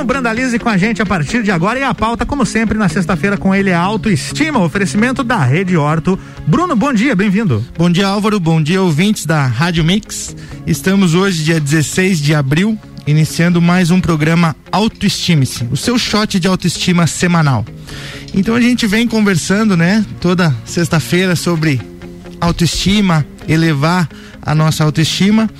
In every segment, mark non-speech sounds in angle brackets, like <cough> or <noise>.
Bruno Brandalize com a gente a partir de agora e a pauta, como sempre, na sexta-feira com ele é autoestima, oferecimento da Rede Horto. Bruno, bom dia, bem-vindo. Bom dia, Álvaro, bom dia, ouvintes da Rádio Mix. Estamos hoje, dia 16 de abril, iniciando mais um programa Autoestime-se, o seu shot de autoestima semanal. Então a gente vem conversando, né, toda sexta-feira sobre autoestima, elevar a nossa autoestima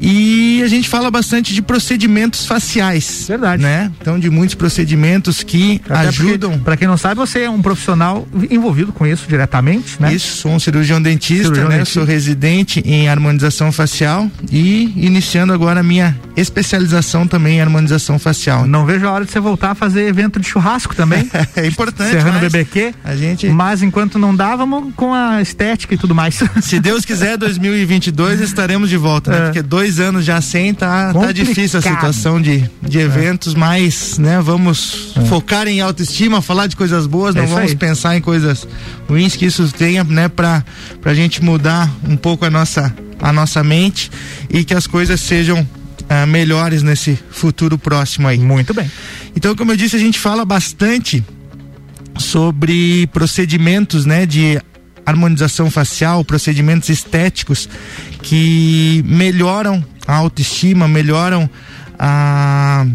e a gente fala bastante de procedimentos faciais. Verdade. Né? Então, de muitos procedimentos que Até ajudam. Para quem não sabe, você é um profissional envolvido com isso diretamente, né? Isso, sou um cirurgião dentista, cirurgião né? Dentista. Sou residente em harmonização facial e iniciando agora a minha especialização também em harmonização facial. Não vejo a hora de você voltar a fazer evento de churrasco também. <laughs> é importante. Serrano BBQ. A gente. Mas enquanto não dá, vamos com a estética e tudo mais. Se Deus quiser, <laughs> 2022 estaremos de volta, né? É. Porque dois anos já sem, tá, tá difícil a situação de, de é. eventos, é. mas, né, vamos é. focar em autoestima, falar de coisas boas, não é vamos aí. pensar em coisas ruins que isso tenha, né, pra, pra gente mudar um pouco a nossa, a nossa mente e que as coisas sejam Uh, melhores nesse futuro próximo aí. Muito bem. Então, como eu disse, a gente fala bastante sobre procedimentos, né, de harmonização facial, procedimentos estéticos que melhoram a autoestima, melhoram a,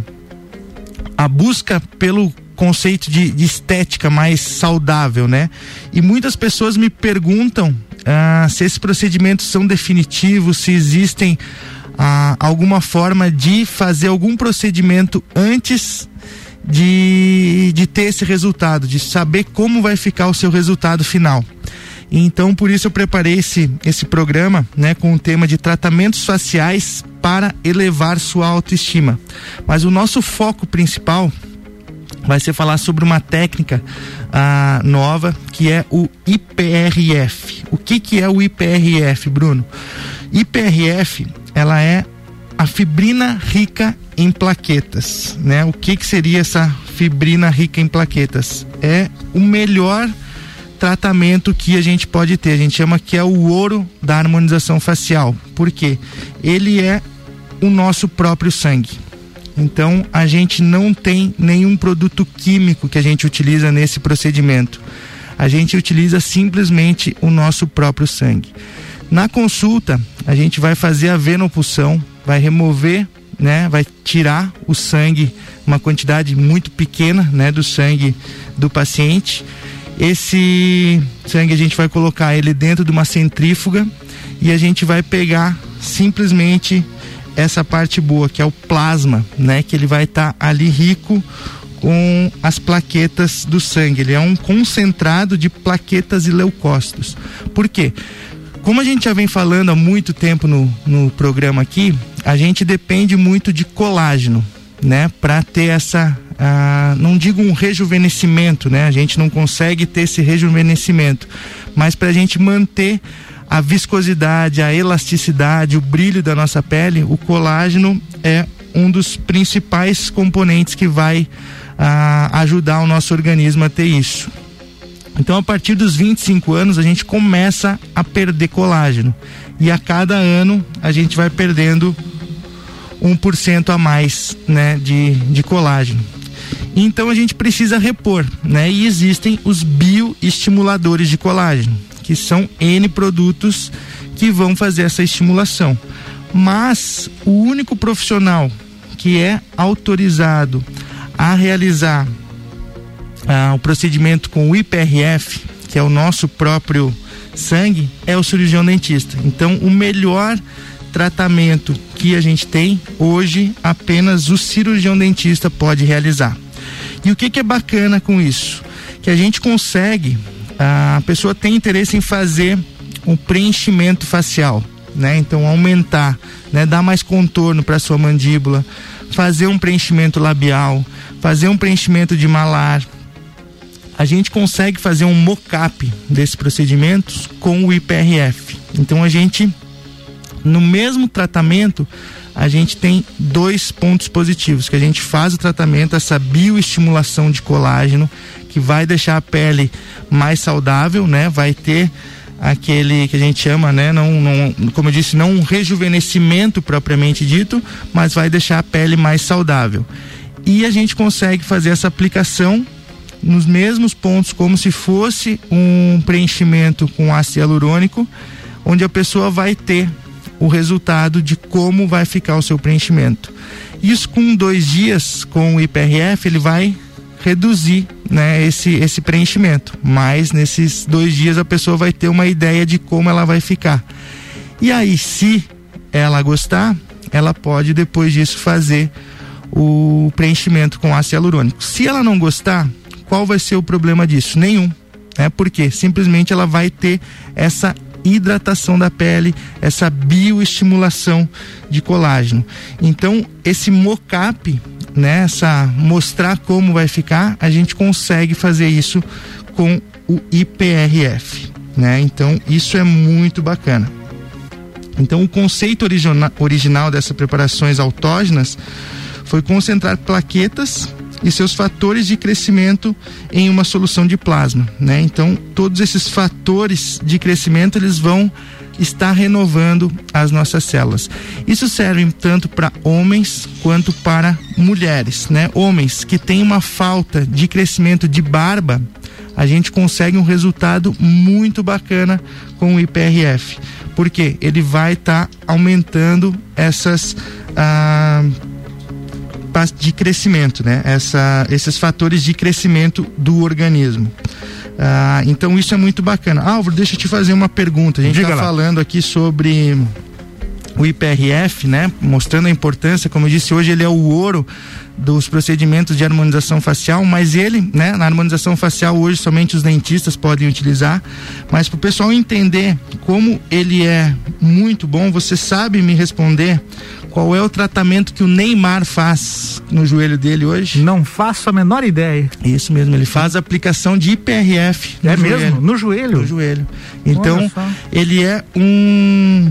a busca pelo conceito de, de estética mais saudável, né? E muitas pessoas me perguntam ah, se esses procedimentos são definitivos, se existem ah, alguma forma de fazer algum procedimento antes de, de ter esse resultado, de saber como vai ficar o seu resultado final. Então, por isso eu preparei esse, esse programa, né, com o tema de tratamentos faciais para elevar sua autoestima. Mas o nosso foco principal vai ser falar sobre uma técnica ah, nova que é o IPRF. O que que é o IPRF, Bruno? IPRF, ela é a fibrina rica em plaquetas, né? O que que seria essa fibrina rica em plaquetas? É o melhor tratamento que a gente pode ter. A gente chama que é o ouro da harmonização facial. Por quê? Ele é o nosso próprio sangue. Então, a gente não tem nenhum produto químico que a gente utiliza nesse procedimento. A gente utiliza simplesmente o nosso próprio sangue. Na consulta, a gente vai fazer a venopulsão, vai remover, né, vai tirar o sangue, uma quantidade muito pequena, né, do sangue do paciente esse sangue a gente vai colocar ele dentro de uma centrífuga e a gente vai pegar simplesmente essa parte boa, que é o plasma, né? Que ele vai estar tá ali rico com as plaquetas do sangue. Ele é um concentrado de plaquetas e leucócitos. Por quê? Como a gente já vem falando há muito tempo no, no programa aqui, a gente depende muito de colágeno, né? Para ter essa ah, não digo um rejuvenescimento, né? A gente não consegue ter esse rejuvenescimento, mas para a gente manter a viscosidade, a elasticidade, o brilho da nossa pele, o colágeno é um dos principais componentes que vai ah, ajudar o nosso organismo a ter isso. Então, a partir dos 25 anos, a gente começa a perder colágeno. E a cada ano, a gente vai perdendo 1% a mais né, de, de colágeno. Então a gente precisa repor, né? E existem os bioestimuladores de colágeno, que são N produtos que vão fazer essa estimulação. Mas o único profissional que é autorizado a realizar ah, o procedimento com o IPRF, que é o nosso próprio sangue, é o cirurgião dentista. Então, o melhor tratamento que a gente tem hoje, apenas o cirurgião dentista pode realizar. E o que, que é bacana com isso? Que a gente consegue, a pessoa tem interesse em fazer um preenchimento facial, né? Então aumentar, né? Dar mais contorno para sua mandíbula, fazer um preenchimento labial, fazer um preenchimento de malar. A gente consegue fazer um mock-up desses procedimentos com o IPRF. Então a gente, no mesmo tratamento, a gente tem dois pontos positivos, que a gente faz o tratamento, essa bioestimulação de colágeno, que vai deixar a pele mais saudável, né? Vai ter aquele que a gente chama, né? Não, não, como eu disse, não um rejuvenescimento propriamente dito, mas vai deixar a pele mais saudável. e a gente consegue fazer essa aplicação nos mesmos pontos, como se fosse um preenchimento com ácido hialurônico, onde a pessoa vai ter o resultado de como vai ficar o seu preenchimento. Isso com dois dias com o IPRF ele vai reduzir né, esse, esse preenchimento, mas nesses dois dias a pessoa vai ter uma ideia de como ela vai ficar. E aí, se ela gostar, ela pode depois disso fazer o preenchimento com ácido hialurônico. Se ela não gostar, qual vai ser o problema disso? Nenhum. É porque simplesmente ela vai ter essa hidratação da pele, essa bioestimulação de colágeno. Então, esse mocap, né, essa mostrar como vai ficar, a gente consegue fazer isso com o IPRF, né? Então, isso é muito bacana. Então, o conceito original, original dessas preparações autógenas foi concentrar plaquetas e seus fatores de crescimento em uma solução de plasma, né? Então, todos esses fatores de crescimento eles vão estar renovando as nossas células. Isso serve tanto para homens quanto para mulheres, né? Homens que têm uma falta de crescimento de barba, a gente consegue um resultado muito bacana com o IPRF, porque ele vai estar tá aumentando essas ah, de crescimento, né? Essa, esses fatores de crescimento do organismo. Ah, então isso é muito bacana. Álvaro, deixa eu te fazer uma pergunta. A gente está falando aqui sobre o IPRF, né? Mostrando a importância, como eu disse, hoje ele é o ouro dos procedimentos de harmonização facial, mas ele, né, na harmonização facial hoje somente os dentistas podem utilizar, mas para o pessoal entender como ele é muito bom, você sabe me responder qual é o tratamento que o Neymar faz no joelho dele hoje? Não faço a menor ideia. Isso mesmo, ele faz a aplicação de IPRF. é joelho. mesmo? No joelho? No joelho. Então, ele é um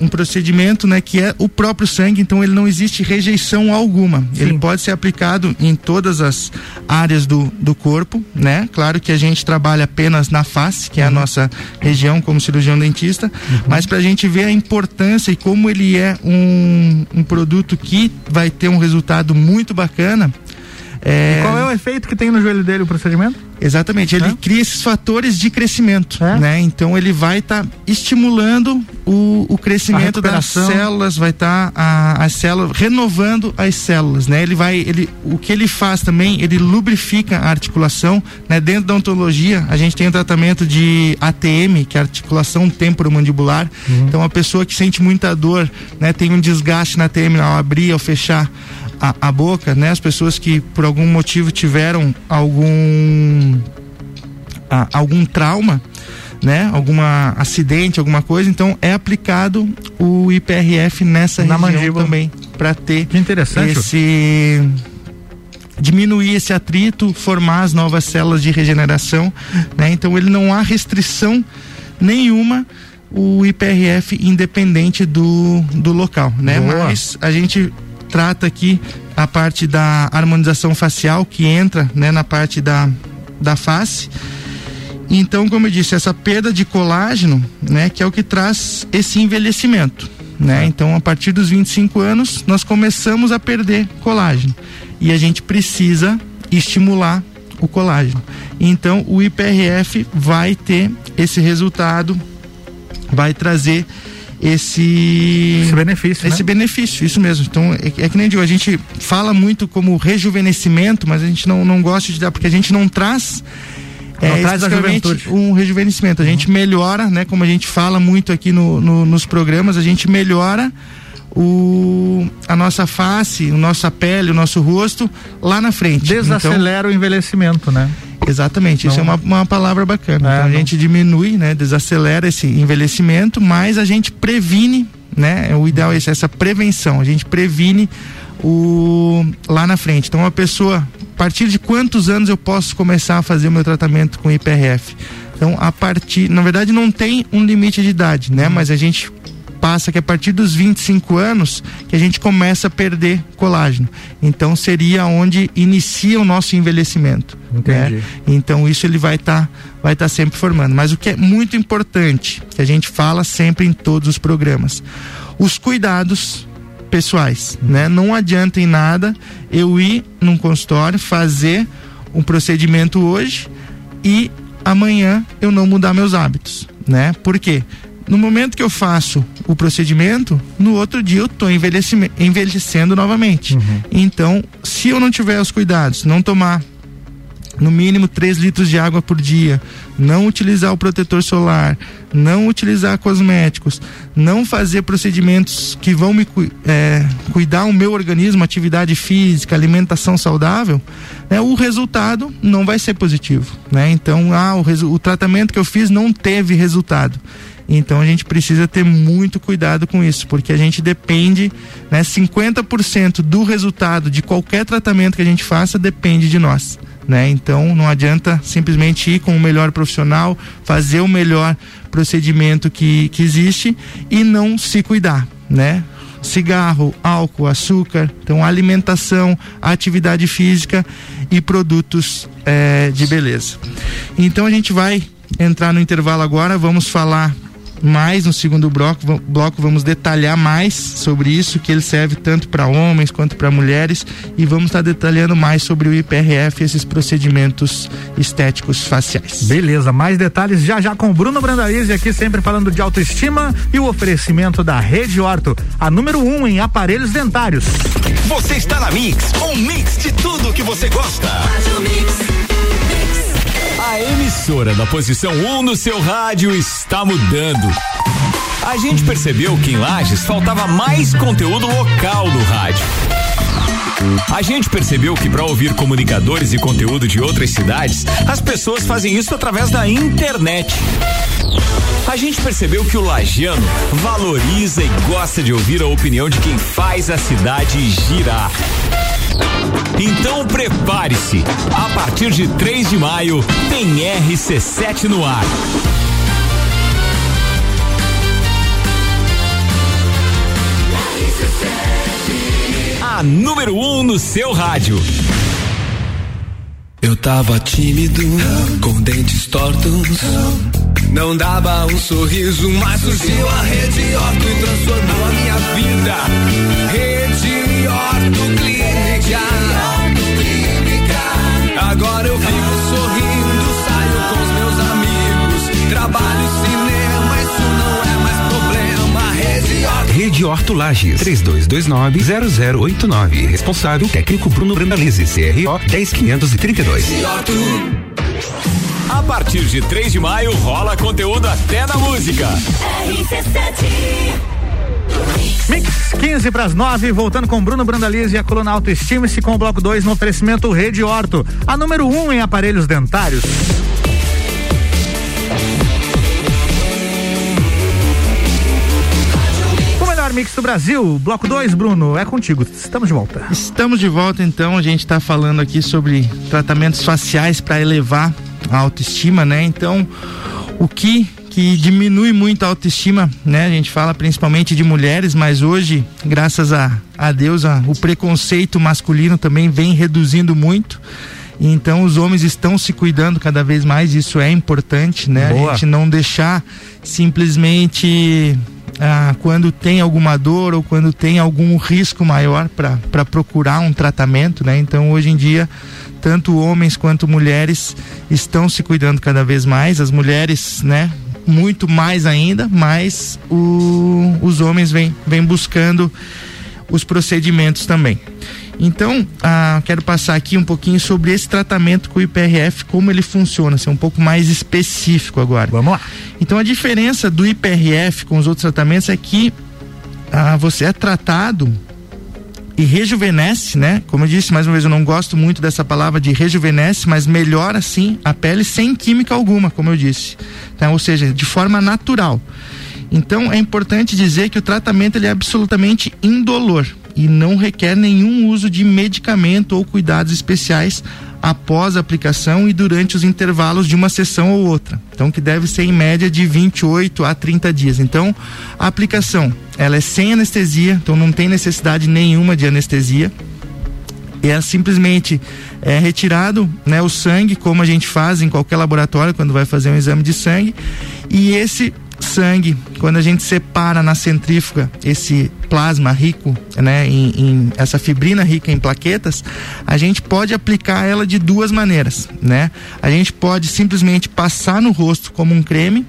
um procedimento, né, que é o próprio sangue, então ele não existe rejeição alguma. Sim. Ele pode ser aplicado em todas as áreas do, do corpo, né? Claro que a gente trabalha apenas na face, que é a uhum. nossa região como cirurgião dentista, uhum. mas para a gente ver a importância e como ele é um, um produto que vai ter um resultado muito bacana, é... qual é o efeito que tem no joelho dele o procedimento? Exatamente, ele é? cria esses fatores de crescimento, é? né? Então ele vai estar tá estimulando o, o crescimento das células, vai estar tá, as células renovando as células, né? Ele vai, ele, o que ele faz também, ele lubrifica a articulação, né? Dentro da ontologia, a gente tem o tratamento de ATM, que é articulação temporomandibular. Uhum. Então a pessoa que sente muita dor, né? Tem um desgaste na ATM ao abrir, ao fechar a, a boca, né? As pessoas que por algum motivo tiveram algum a, algum trauma, né? Alguma acidente, alguma coisa, então é aplicado o IPRF nessa Na região mandíbula. também para ter que interessante. esse diminuir esse atrito, formar as novas células de regeneração, né? Então ele não há restrição nenhuma o IPRF independente do, do local, né? Boa. Mas a gente trata aqui a parte da harmonização facial que entra né, na parte da, da face. Então, como eu disse, essa perda de colágeno, né, que é o que traz esse envelhecimento, né? Então, a partir dos 25 anos, nós começamos a perder colágeno e a gente precisa estimular o colágeno. Então, o IPRF vai ter esse resultado, vai trazer esse, esse benefício. Esse né? benefício, isso mesmo. Então, é, é, que nem digo, a gente fala muito como rejuvenescimento, mas a gente não, não gosta de dar, porque a gente não traz. É, traz a juventude. um rejuvenescimento. A uhum. gente melhora, né? Como a gente fala muito aqui no, no, nos programas, a gente melhora o, a nossa face, a nossa pele, o nosso rosto lá na frente. Desacelera então, o envelhecimento, né? Exatamente, não, isso é uma, uma palavra bacana. É, então a não. gente diminui, né, desacelera esse envelhecimento, mas a gente previne, né? O ideal é essa prevenção, a gente previne o lá na frente. Então a pessoa, a partir de quantos anos eu posso começar a fazer o meu tratamento com IPRF? Então, a partir, na verdade, não tem um limite de idade, né? Uhum. Mas a gente passa que a partir dos 25 anos que a gente começa a perder colágeno. Então seria onde inicia o nosso envelhecimento. Entendi. Né? Então isso ele vai estar tá, vai estar tá sempre formando. Mas o que é muito importante, que a gente fala sempre em todos os programas, os cuidados pessoais, né? Não adianta em nada eu ir num consultório fazer um procedimento hoje e amanhã eu não mudar meus hábitos, né? Por quê? No momento que eu faço o procedimento, no outro dia eu estou envelhecendo novamente. Uhum. Então, se eu não tiver os cuidados, não tomar no mínimo 3 litros de água por dia, não utilizar o protetor solar, não utilizar cosméticos, não fazer procedimentos que vão me é, cuidar o meu organismo, atividade física, alimentação saudável, né, o resultado não vai ser positivo. Né? Então, ah, o, o tratamento que eu fiz não teve resultado. Então a gente precisa ter muito cuidado com isso, porque a gente depende, né, 50% do resultado de qualquer tratamento que a gente faça depende de nós né? Então não adianta simplesmente ir com o melhor profissional, fazer o melhor procedimento que, que existe e não se cuidar, né? Cigarro, álcool, açúcar, então alimentação, atividade física e produtos é, de beleza. Então a gente vai entrar no intervalo agora, vamos falar mais no segundo bloco, bloco vamos detalhar mais sobre isso, que ele serve tanto para homens quanto para mulheres e vamos estar tá detalhando mais sobre o IPRF e esses procedimentos estéticos faciais. Beleza, mais detalhes já já com Bruno Brandalize aqui sempre falando de autoestima e o oferecimento da Rede Orto, a número um em aparelhos dentários. Você está na Mix, um mix de tudo que você gosta. Faz o mix. A emissora da posição 1 um no seu rádio está mudando. A gente percebeu que em Lages faltava mais conteúdo local no rádio. A gente percebeu que para ouvir comunicadores e conteúdo de outras cidades, as pessoas fazem isso através da internet. A gente percebeu que o lagiano valoriza e gosta de ouvir a opinião de quem faz a cidade girar. Então prepare-se. A partir de 3 de maio tem RC7 no ar. A número 1 um no seu rádio. Eu tava tímido, com dentes tortos. Não dava um sorriso, mas surgiu a rede Orto e transformou a minha vida. Rede Orto Clínica. Agora eu vivo Rede Orto. Rede Orto Lages, 3229-0089. Responsável técnico Bruno Brandalize, CRO 10532. A partir de 3 de maio rola conteúdo até na música. Mix 15 para as 9, voltando com Bruno Brandalize e a coluna Autoestima-se com o bloco 2 no oferecimento Rede Orto, a número 1 um em aparelhos dentários. Mix do Brasil, bloco 2, Bruno, é contigo. Estamos de volta. Estamos de volta então, a gente está falando aqui sobre tratamentos faciais para elevar a autoestima, né? Então, o que que diminui muito a autoestima, né? A gente fala principalmente de mulheres, mas hoje, graças a, a Deus, a, o preconceito masculino também vem reduzindo muito. Então os homens estão se cuidando cada vez mais, isso é importante, né? Boa. A gente não deixar simplesmente ah, quando tem alguma dor ou quando tem algum risco maior para procurar um tratamento, né? Então hoje em dia tanto homens quanto mulheres estão se cuidando cada vez mais. As mulheres, né, muito mais ainda, mas o, os homens vêm buscando os procedimentos também. Então, ah, quero passar aqui um pouquinho sobre esse tratamento com o IPRF, como ele funciona, ser um pouco mais específico agora. Vamos lá. Então, a diferença do IPRF com os outros tratamentos é que ah, você é tratado e rejuvenesce, né? Como eu disse, mais uma vez, eu não gosto muito dessa palavra de rejuvenesce, mas melhora sim a pele sem química alguma, como eu disse. Tá? Ou seja, de forma natural. Então é importante dizer que o tratamento ele é absolutamente indolor e não requer nenhum uso de medicamento ou cuidados especiais após a aplicação e durante os intervalos de uma sessão ou outra. Então, que deve ser em média de 28 a 30 dias. Então, a aplicação, ela é sem anestesia, então não tem necessidade nenhuma de anestesia. E é simplesmente é retirado, né, o sangue, como a gente faz em qualquer laboratório quando vai fazer um exame de sangue, e esse sangue, quando a gente separa na centrífuga esse plasma rico, né, em, em, essa fibrina rica em plaquetas, a gente pode aplicar ela de duas maneiras, né? A gente pode simplesmente passar no rosto como um creme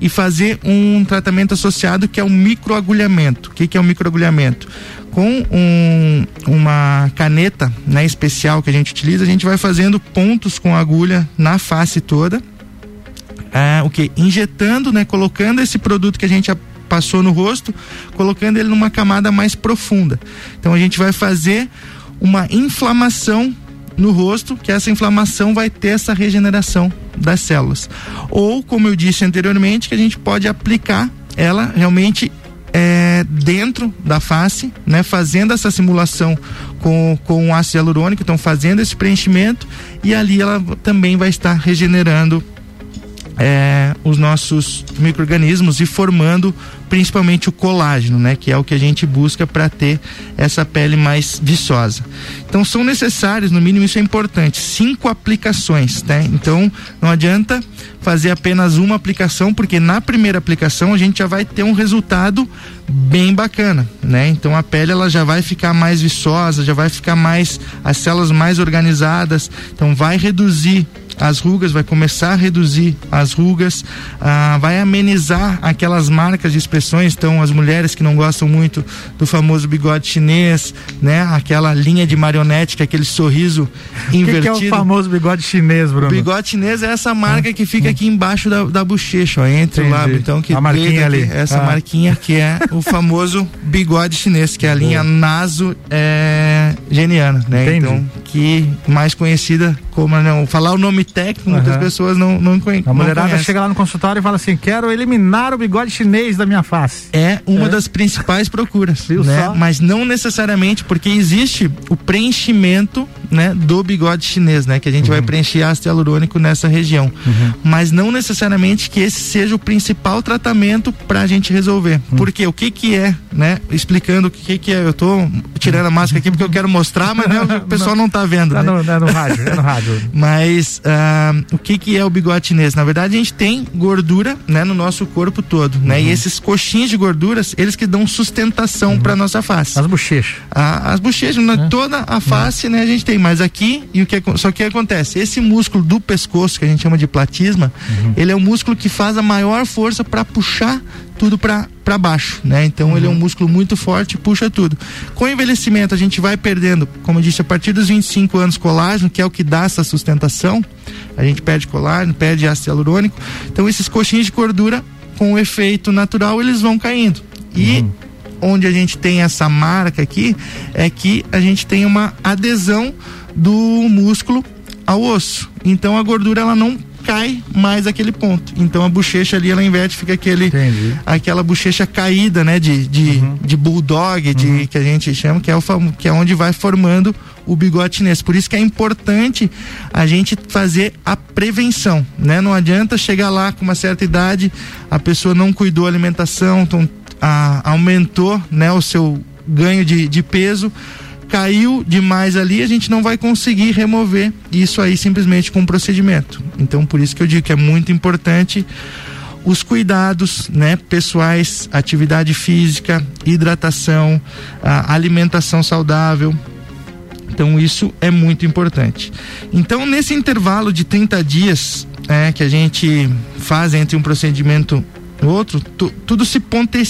e fazer um tratamento associado que é o microagulhamento. O que, que é o microagulhamento? Com um, uma caneta né, especial que a gente utiliza, a gente vai fazendo pontos com agulha na face toda ah, o que? Injetando, né? Colocando esse produto que a gente passou no rosto, colocando ele numa camada mais profunda. Então a gente vai fazer uma inflamação no rosto, que essa inflamação vai ter essa regeneração das células. Ou, como eu disse anteriormente, que a gente pode aplicar ela realmente é, dentro da face, né, fazendo essa simulação com, com o ácido hialurônico, então fazendo esse preenchimento e ali ela também vai estar regenerando é, os nossos microrganismos e formando principalmente o colágeno, né, que é o que a gente busca para ter essa pele mais viçosa. Então são necessários, no mínimo isso é importante, cinco aplicações, né? Então não adianta fazer apenas uma aplicação, porque na primeira aplicação a gente já vai ter um resultado bem bacana, né? Então a pele ela já vai ficar mais viçosa, já vai ficar mais as células mais organizadas, então vai reduzir as rugas, vai começar a reduzir as rugas, ah, vai amenizar aquelas marcas de expressões. Então, as mulheres que não gostam muito do famoso bigode chinês, né? Aquela linha de marionete, que é aquele sorriso invertido. <laughs> O que, é o famoso bigode chinês, Bruno? O bigode chinês é essa marca que fica aqui embaixo da, da bochecha, ó, entre Entendi. o lábio. Então, que a marquinha ali. Essa ah. marquinha que é o <laughs> famoso bigode chinês, que é a linha naso é, geniana, né? Entendi. Então, que mais conhecida como não falar o nome técnico, uhum. muitas pessoas não não conhecem. A mulherada chega lá no consultório e fala assim: "Quero eliminar o bigode chinês da minha face". É uma é. das principais procuras, né? Mas não necessariamente porque existe o preenchimento, né, do bigode chinês, né, que a gente uhum. vai preencher ácido hialurônico nessa região. Uhum. Mas não necessariamente que esse seja o principal tratamento para a gente resolver. Uhum. Porque o que que é, né? Explicando o que que é, eu tô tirando a máscara aqui porque eu quero mostrar, mas né, o <laughs> pessoal não está vendo, tá né? no, é no rádio, é no rádio. Mas uh, o que que é o bigode chinês? Na verdade, a gente tem gordura, né, no nosso corpo todo, né? Uhum. E esses coxinhos de gorduras, eles que dão sustentação uhum. para nossa face. As bochechas. Ah, as bochechas, né? toda a face, né, a gente tem, mas aqui e o que só que acontece, esse músculo do pescoço que a gente chama de platisma, uhum. ele é o músculo que faz a maior força para puxar tudo para baixo, né? Então uhum. ele é um músculo muito forte e puxa tudo. Com o envelhecimento a gente vai perdendo, como eu disse, a partir dos 25 anos colágeno, que é o que dá essa sustentação, a gente perde colágeno, perde ácido hialurônico. Então esses coxinhos de gordura com o efeito natural eles vão caindo. E uhum. onde a gente tem essa marca aqui é que a gente tem uma adesão do músculo ao osso. Então a gordura ela não cai mais aquele ponto. Então a bochecha ali ela inverte, fica aquele Entendi. aquela bochecha caída, né, de de, uhum. de bulldog, de uhum. que a gente chama, que é o que é onde vai formando o bigode chinês. Por isso que é importante a gente fazer a prevenção, né? Não adianta chegar lá com uma certa idade, a pessoa não cuidou da alimentação, então, a, aumentou, né, o seu ganho de, de peso caiu demais ali, a gente não vai conseguir remover isso aí simplesmente com um procedimento. Então, por isso que eu digo que é muito importante os cuidados, né, pessoais, atividade física, hidratação, alimentação saudável. Então, isso é muito importante. Então, nesse intervalo de 30 dias é, que a gente faz entre um procedimento outro, tu, tudo se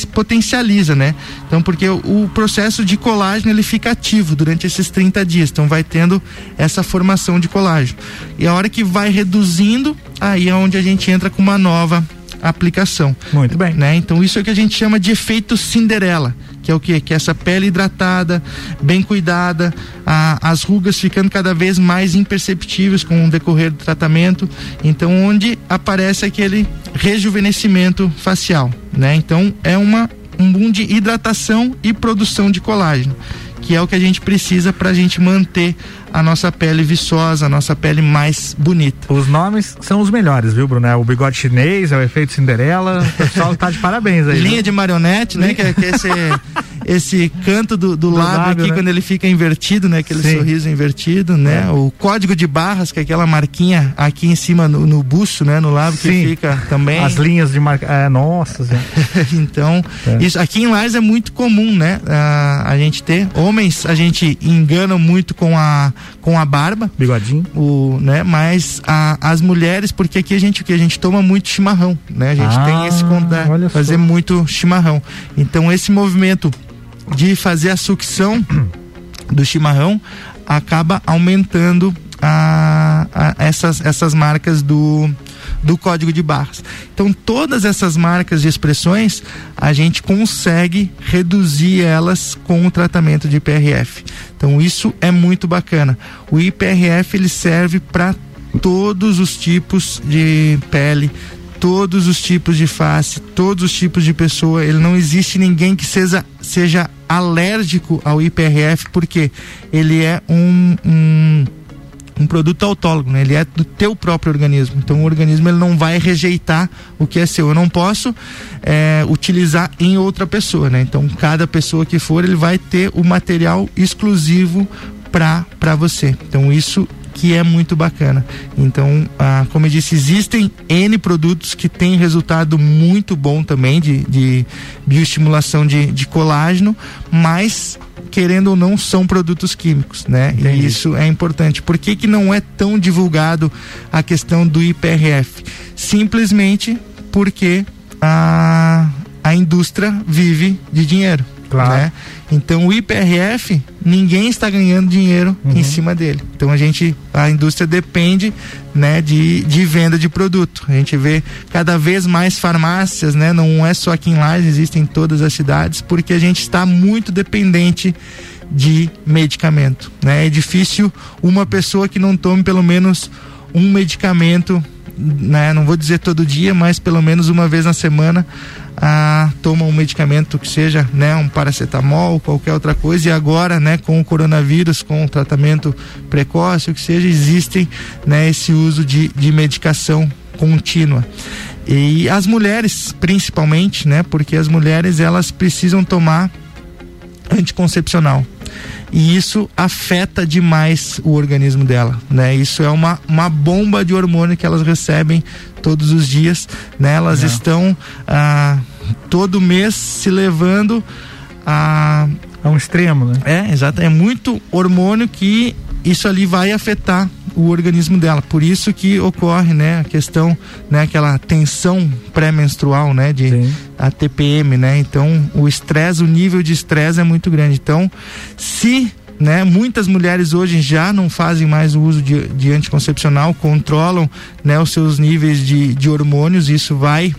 potencializa, né? Então, porque o, o, processo de colágeno ele fica ativo durante esses 30 dias, então vai tendo essa formação de colágeno. E a hora que vai reduzindo, aí é onde a gente entra com uma nova aplicação. Muito bem. Né? Então, isso é o que a gente chama de efeito Cinderela que é o que? Que é essa pele hidratada, bem cuidada, a, as rugas ficando cada vez mais imperceptíveis com o decorrer do tratamento. Então, onde aparece aquele rejuvenescimento facial, né? Então, é uma um boom de hidratação e produção de colágeno que é o que a gente precisa para a gente manter a nossa pele viçosa, a nossa pele mais bonita. Os nomes são os melhores, viu, Bruno? É o bigode chinês, é o efeito Cinderela. O pessoal tá de parabéns aí. Linha viu? de marionete, né? Que, é, que esse, <laughs> esse canto do, do, do lábio, lábio, aqui né? quando ele fica invertido, né? Aquele Sim. sorriso invertido, né? É. O código de barras, que é aquela marquinha aqui em cima no, no buço, né? No lábio Sim. que fica também. As linhas de marca. É, nossa. <laughs> então, é. isso aqui em Lages é muito comum, né? A, a gente ter homens, a gente engana muito com a com a barba, bigodinho, o, né? Mas a, as mulheres, porque aqui a gente o que a gente toma muito chimarrão, né? A gente ah, tem esse contato, fazer só. muito chimarrão. Então esse movimento de fazer a sucção <clears throat> do chimarrão acaba aumentando a, a essas, essas marcas do, do código de barras. Então, todas essas marcas de expressões, a gente consegue reduzir elas com o tratamento de IPRF. Então, isso é muito bacana. O IPRF ele serve para todos os tipos de pele, todos os tipos de face, todos os tipos de pessoa. Ele não existe ninguém que seja, seja alérgico ao IPRF, porque ele é um, um um produto autólogo, né? Ele é do teu próprio organismo. Então o organismo ele não vai rejeitar o que é seu. Eu não posso é, utilizar em outra pessoa, né? Então cada pessoa que for ele vai ter o material exclusivo para para você. Então isso que é muito bacana. Então, ah, como eu disse, existem N produtos que têm resultado muito bom também de, de bioestimulação de, de colágeno, mas querendo ou não, são produtos químicos, né? Entendi. E isso é importante. Por que, que não é tão divulgado a questão do IPRF? Simplesmente porque a, a indústria vive de dinheiro. Claro. Né? Então o IPRF, ninguém está ganhando dinheiro uhum. em cima dele. Então a gente, a indústria depende né, de, de venda de produto. A gente vê cada vez mais farmácias, né? Não é só aqui em Lages, existem em todas as cidades, porque a gente está muito dependente de medicamento. Né? É difícil uma pessoa que não tome pelo menos um medicamento né, não vou dizer todo dia, mas pelo menos uma vez na semana ah, toma um medicamento que seja né, um paracetamol, qualquer outra coisa, e agora, né, com o coronavírus, com o tratamento precoce, o que seja, existem né, esse uso de, de medicação contínua. E as mulheres, principalmente, né, porque as mulheres elas precisam tomar anticoncepcional e isso afeta demais o organismo dela, né? Isso é uma, uma bomba de hormônio que elas recebem todos os dias, né? Elas é. estão ah, todo mês se levando a a um extremo, né? É, exato, é muito hormônio que isso ali vai afetar o organismo dela. Por isso que ocorre, né, a questão, né, aquela tensão pré-menstrual, né, de Sim. a TPM, né? Então, o estresse, o nível de estresse é muito grande. Então, se né? Muitas mulheres hoje já não fazem mais o uso de, de anticoncepcional, controlam né, os seus níveis de, de hormônios, isso vai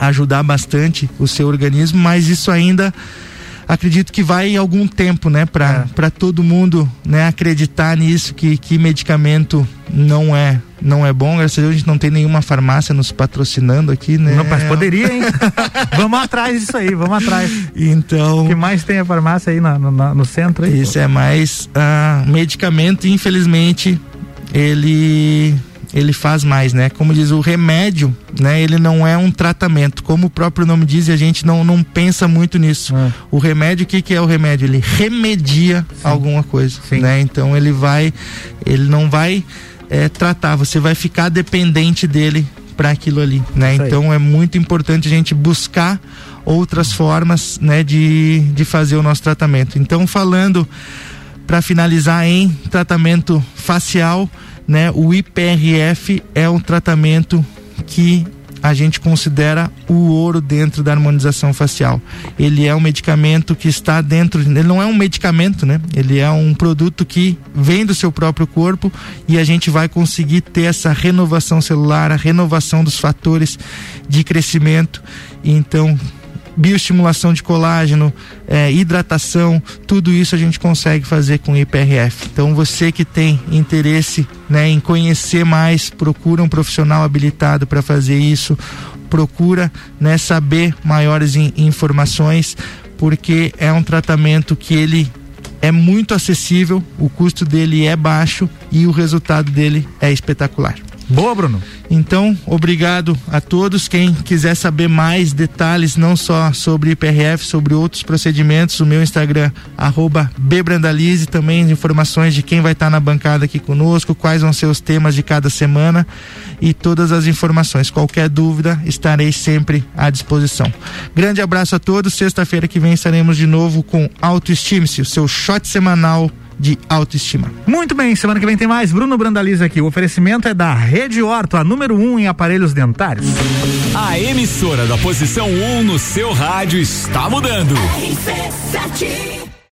ajudar bastante o seu organismo, mas isso ainda acredito que vai algum tempo, né, para é. para todo mundo, né, acreditar nisso que que medicamento não é não é bom. Graças a Deus a gente não tem nenhuma farmácia nos patrocinando aqui, né? Não, mas poderia, hein? <laughs> vamos atrás disso aí, vamos atrás. Então. O que mais tem a farmácia aí no, centro? Aí, isso pô? é mais uh, medicamento, infelizmente, ele ele faz mais, né? Como diz o remédio, né? Ele não é um tratamento, como o próprio nome diz, e a gente não, não pensa muito nisso. É. O remédio, o que, que é o remédio? Ele remedia Sim. alguma coisa, Sim. né? Então ele vai, ele não vai é, tratar, você vai ficar dependente dele para aquilo ali, né? Então é muito importante a gente buscar outras formas, né, de, de fazer o nosso tratamento. Então falando para finalizar em tratamento facial, né? O IPRF é um tratamento que a gente considera o ouro dentro da harmonização facial. Ele é um medicamento que está dentro, ele não é um medicamento, né? Ele é um produto que vem do seu próprio corpo e a gente vai conseguir ter essa renovação celular, a renovação dos fatores de crescimento. Então, bioestimulação de colágeno, é, hidratação, tudo isso a gente consegue fazer com IPRF. Então você que tem interesse né, em conhecer mais, procura um profissional habilitado para fazer isso, procura né, saber maiores in, informações, porque é um tratamento que ele é muito acessível, o custo dele é baixo e o resultado dele é espetacular. Boa, Bruno. Então, obrigado a todos. Quem quiser saber mais detalhes, não só sobre IPRF, sobre outros procedimentos, o meu Instagram, arroba Bbrandalize, também informações de quem vai estar na bancada aqui conosco, quais vão ser os temas de cada semana e todas as informações. Qualquer dúvida, estarei sempre à disposição. Grande abraço a todos. Sexta-feira que vem estaremos de novo com Autoestime-se, o seu shot semanal de autoestima. Muito bem, semana que vem tem mais. Bruno Brandaliza aqui. O oferecimento é da Rede Orto, a número 1 um em aparelhos dentários. A emissora da posição 1 um no seu rádio está mudando. RC7